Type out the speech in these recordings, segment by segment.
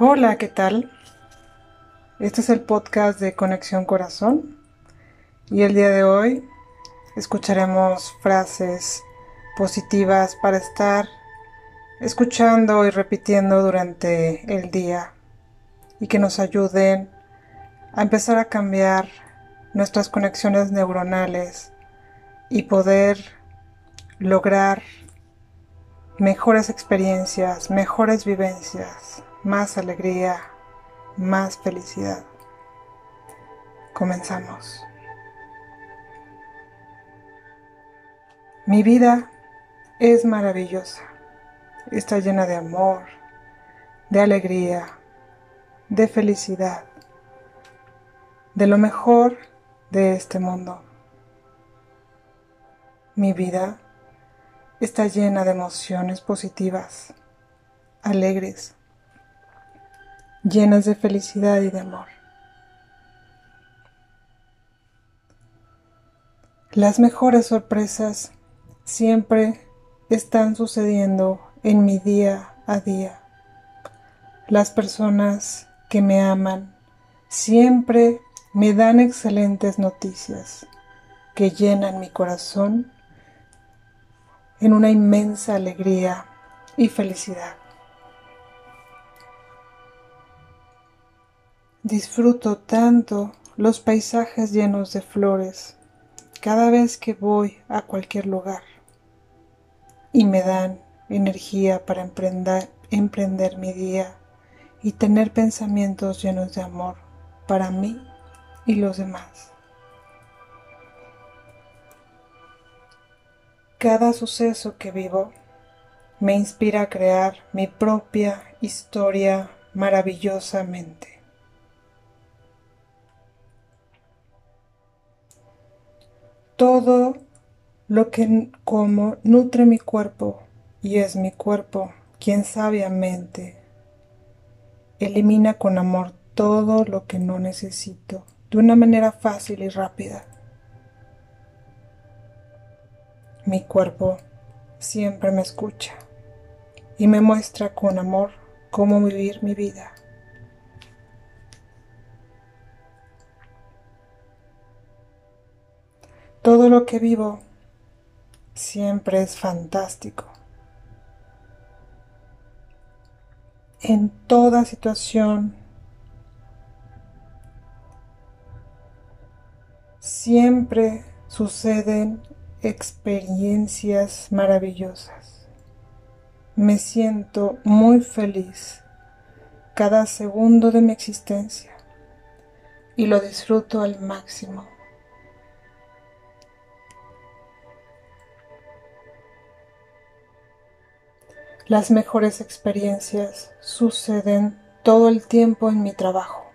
Hola, ¿qué tal? Este es el podcast de Conexión Corazón y el día de hoy escucharemos frases positivas para estar escuchando y repitiendo durante el día y que nos ayuden a empezar a cambiar nuestras conexiones neuronales y poder lograr mejores experiencias, mejores vivencias, más alegría, más felicidad. Comenzamos. Mi vida es maravillosa. Está llena de amor, de alegría, de felicidad, de lo mejor de este mundo. Mi vida está llena de emociones positivas, alegres, llenas de felicidad y de amor. Las mejores sorpresas siempre están sucediendo en mi día a día. Las personas que me aman siempre me dan excelentes noticias que llenan mi corazón en una inmensa alegría y felicidad. Disfruto tanto los paisajes llenos de flores cada vez que voy a cualquier lugar y me dan energía para emprender, mi día y tener pensamientos llenos de amor para mí y los demás. Cada suceso que vivo me inspira a crear mi propia historia maravillosamente. Todo lo que como nutre mi cuerpo y es mi cuerpo quien sabiamente elimina con amor todo lo que no necesito de una manera fácil y rápida. Mi cuerpo siempre me escucha y me muestra con amor cómo vivir mi vida. Todo lo que vivo siempre es fantástico. En toda situación siempre suceden experiencias maravillosas. Me siento muy feliz cada segundo de mi existencia y lo disfruto al máximo. Las mejores experiencias suceden todo el tiempo en mi trabajo.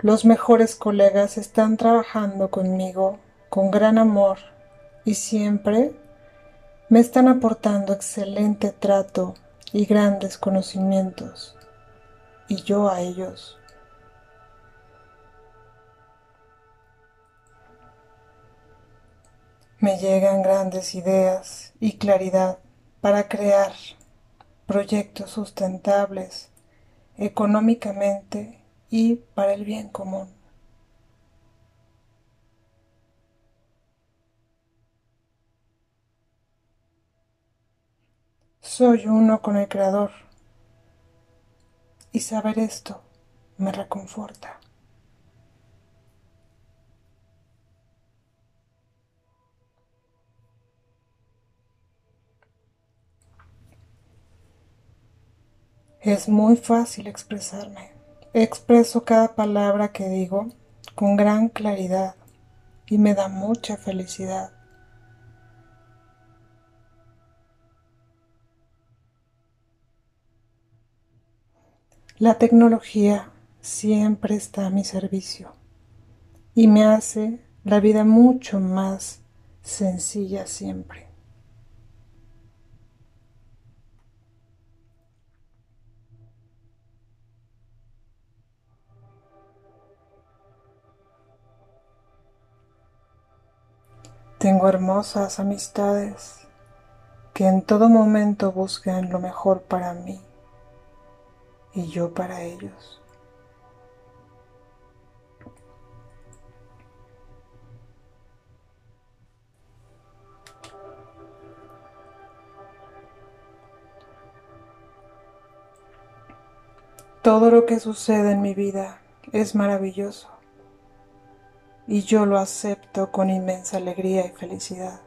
Los mejores colegas están trabajando conmigo con gran amor y siempre me están aportando excelente trato y grandes conocimientos, y yo a ellos. Me llegan grandes ideas y claridad para crear proyectos sustentables económicamente y para el bien común. Soy uno con el Creador y saber esto me reconforta. Es muy fácil expresarme. Expreso cada palabra que digo con gran claridad y me da mucha felicidad. La tecnología siempre está a mi servicio y me hace la vida mucho más sencilla siempre. Tengo hermosas amistades que en todo momento buscan lo mejor para mí. y yo para ellos. Todo lo que sucede en mi vida es maravilloso y yo lo acepto con inmensa alegría y felicidad.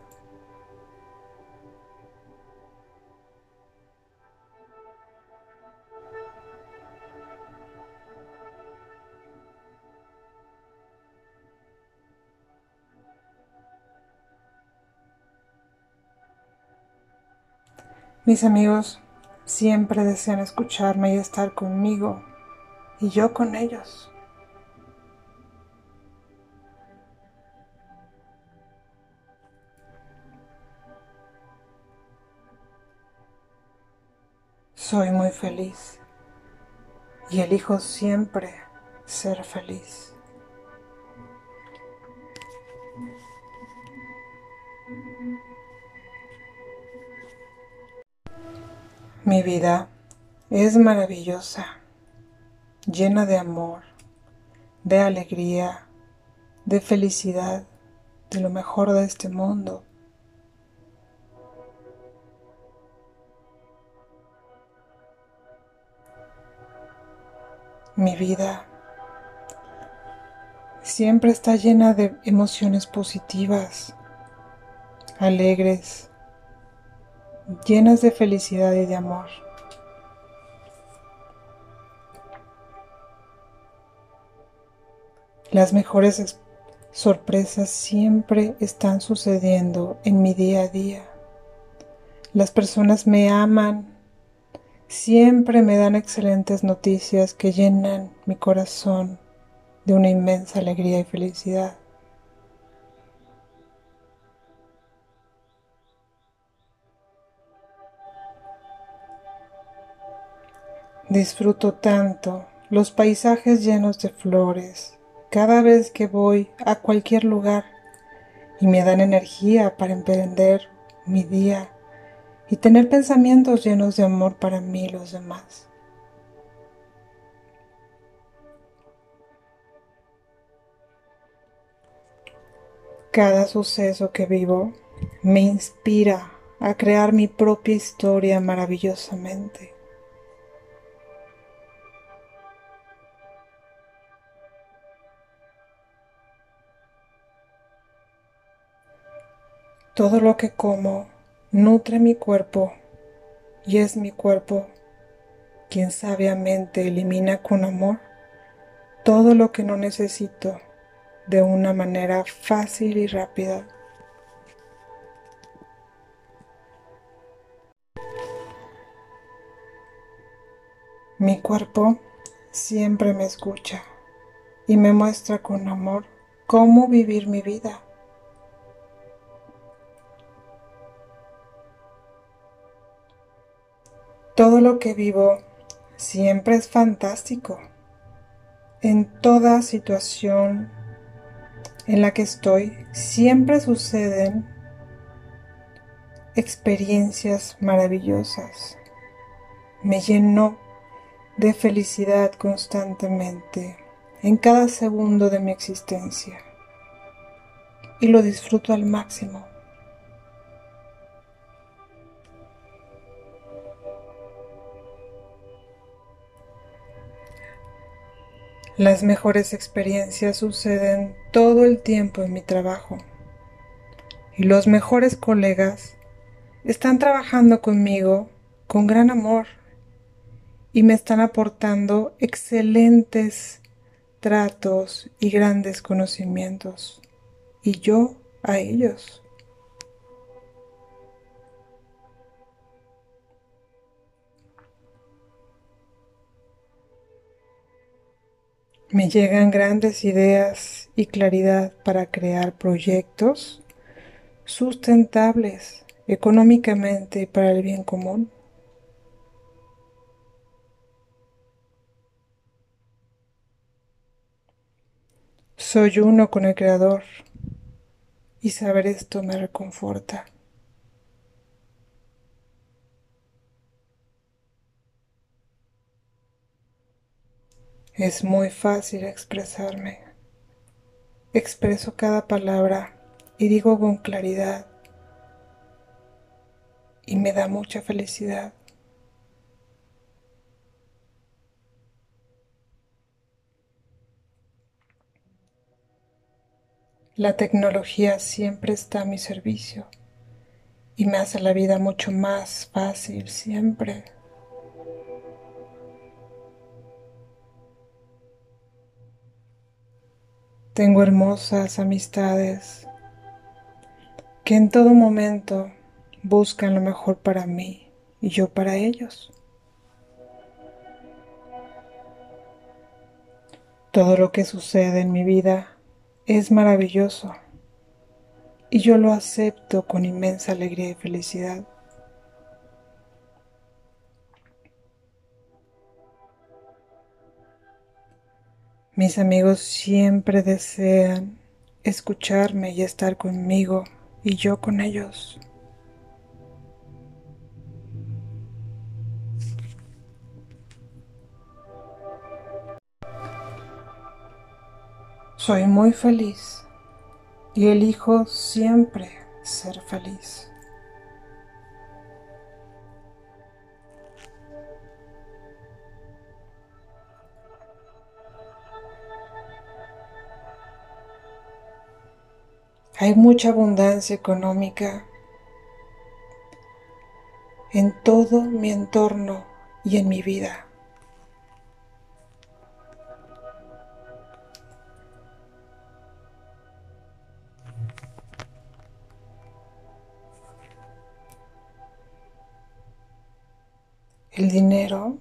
Mis amigos siempre desean escucharme y estar conmigo y yo con ellos. Soy muy feliz y elijo siempre ser feliz. Mi vida es maravillosa, llena de amor, de alegría, de felicidad, de lo mejor de este mundo. Mi vida siempre está llena de emociones positivas, alegres, llenas de felicidad y de amor. Las mejores sorpresas siempre están sucediendo en mi día a día. Las personas me aman, siempre me dan excelentes noticias que llenan mi corazón de una inmensa alegría y felicidad. Disfruto tanto los paisajes llenos de flores cada vez que voy a cualquier lugar y me dan energía para emprender mi día y tener pensamientos llenos de amor para mí y los demás. Cada suceso que vivo me inspira a crear mi propia historia maravillosamente. Todo lo que como nutre mi cuerpo y es mi cuerpo quien sabiamente elimina con amor todo lo que no necesito de una manera fácil y rápida. Mi cuerpo siempre me escucha y me muestra con amor cómo vivir mi vida. Todo lo que vivo siempre es fantástico. En toda situación en la que estoy, siempre suceden experiencias maravillosas. Me lleno de felicidad constantemente en cada segundo de mi existencia y lo disfruto al máximo. Las mejores experiencias suceden todo el tiempo en mi trabajo y los mejores colegas están trabajando conmigo con gran amor y me están aportando excelentes tratos y grandes conocimientos y yo a ellos. Me llegan grandes ideas y claridad para crear proyectos sustentables económicamente para el bien común. Soy uno con el Creador y saber esto me reconforta. Es muy fácil expresarme. Expreso cada palabra y digo con claridad y me da mucha felicidad. La tecnología siempre está a mi servicio y me hace la vida mucho más fácil siempre. Tengo hermosas amistades que en todo momento buscan lo mejor para mí y yo para ellos. Todo lo que sucede en mi vida es maravilloso y yo lo acepto con inmensa alegría y felicidad. Mis amigos siempre desean escucharme y estar conmigo y yo con ellos. Soy muy feliz y elijo siempre ser feliz. Hay mucha abundancia económica en todo mi entorno y en mi vida. El dinero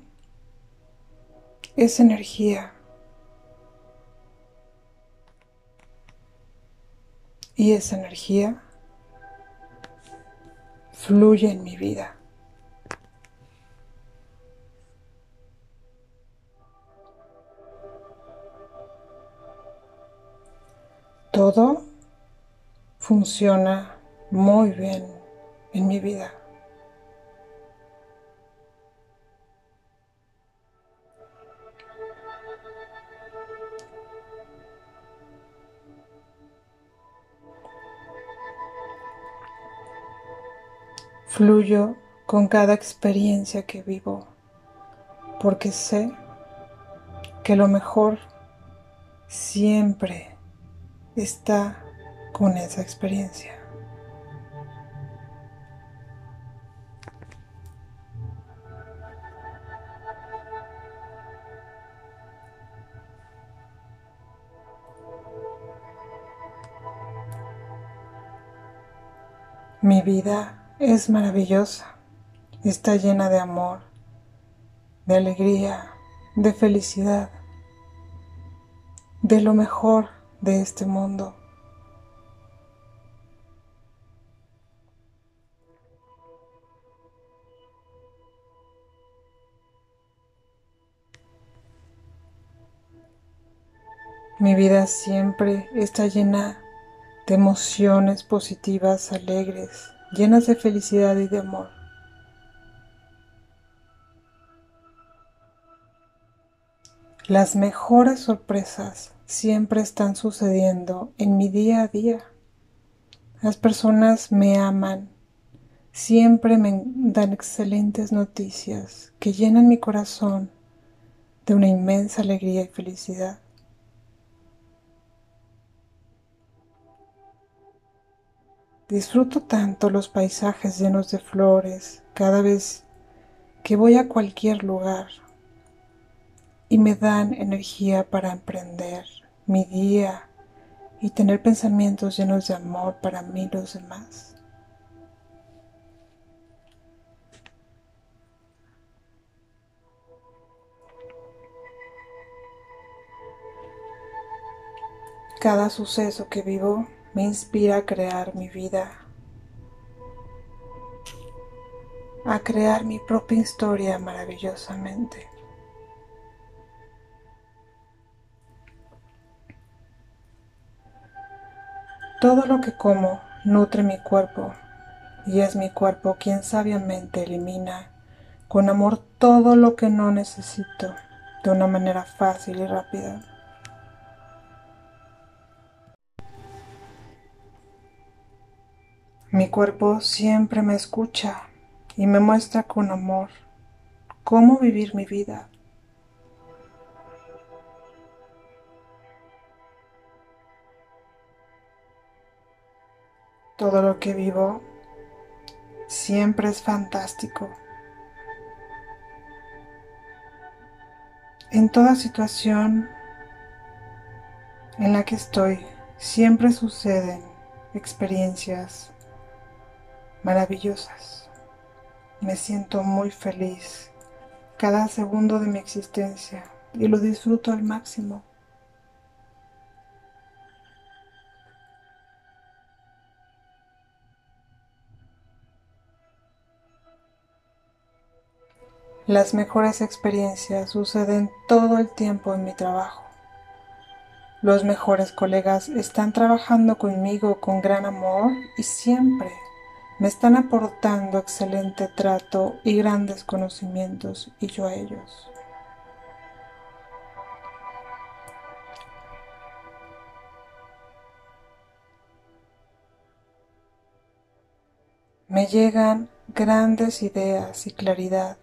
es energía. Y esa energía fluye en mi vida. Todo funciona muy bien en mi vida. Con cada experiencia que vivo porque sé que lo mejor siempre está con esa experiencia. Mi vida es maravillosa, está llena de amor, de alegría, de felicidad, de lo mejor de este mundo. Mi vida siempre está llena de emociones positivas, alegres, llenas de felicidad y de amor. Las mejores sorpresas siempre están sucediendo en mi día a día. Las personas me aman, siempre me dan excelentes noticias que llenan mi corazón de una inmensa alegría y felicidad. Disfruto tanto los paisajes llenos de flores cada vez que voy a cualquier lugar y me dan energía para emprender mi día y tener pensamientos llenos de amor para mí y los demás. Cada suceso que vivo me inspira a crear mi vida, a crear mi propia historia maravillosamente. Todo lo que como nutre mi cuerpo y es mi cuerpo quien sabiamente elimina con amor todo lo que no necesito de una manera fácil y rápida. Mi cuerpo siempre me escucha y me muestra con amor cómo vivir mi vida. Todo lo que vivo siempre es fantástico. En toda situación en la que estoy, siempre suceden experiencias maravillosas. Me siento muy feliz cada segundo de mi existencia y lo disfruto al máximo. Las mejores experiencias suceden todo el tiempo en mi trabajo. Los mejores colegas están trabajando conmigo con gran amor y siempre me están aportando excelente trato y grandes conocimientos y yo a ellos. Me llegan grandes ideas y claridad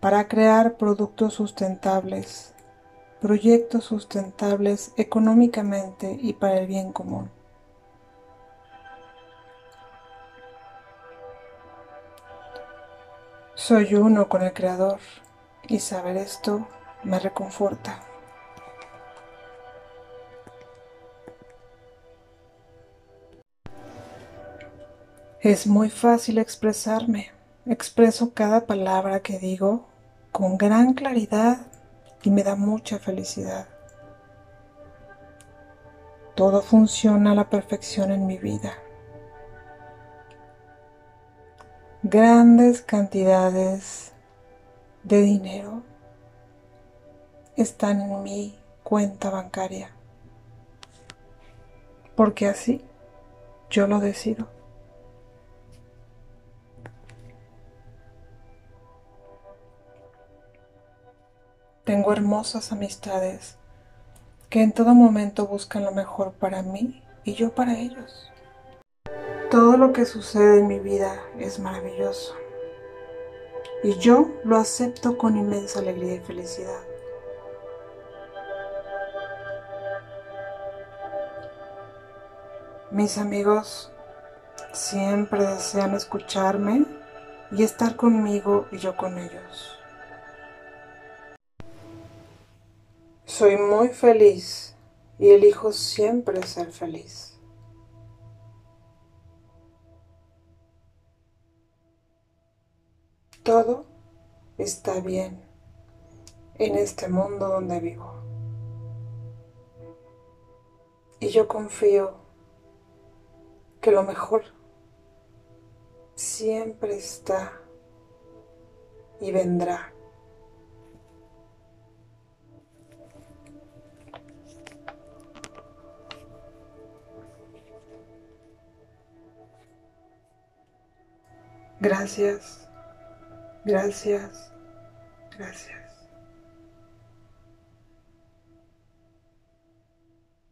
para crear productos sustentables, proyectos sustentables económicamente y para el bien común. Soy uno con el Creador y saber esto me reconforta. Es muy fácil expresarme. Expreso cada palabra que digo con gran claridad y me da mucha felicidad. Todo funciona a la perfección en mi vida. Grandes cantidades de dinero están en mi cuenta bancaria. Porque así yo lo decido. Tengo hermosas amistades que en todo momento buscan lo mejor para mí y yo para ellos. Todo lo que sucede en mi vida es maravilloso y yo lo acepto con inmensa alegría y felicidad. Mis amigos siempre desean escucharme y estar conmigo y yo con ellos. Soy muy feliz y elijo siempre ser feliz. Todo está bien en este mundo donde vivo. Y yo confío que lo mejor siempre está y vendrá. Gracias, gracias, gracias.